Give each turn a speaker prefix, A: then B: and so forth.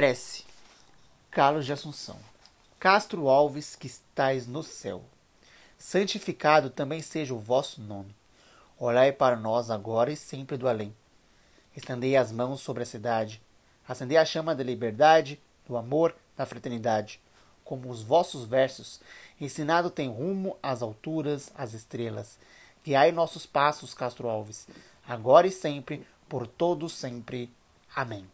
A: Prece. Carlos de Assunção. Castro Alves, que estais no céu. Santificado também seja o vosso nome. Olhai para nós agora e sempre do além. Estendei as mãos sobre a cidade. Acendei a chama da liberdade, do amor, da fraternidade. Como os vossos versos, ensinado tem rumo às alturas, às estrelas. Guiai nossos passos, Castro Alves, agora e sempre, por todo sempre. Amém.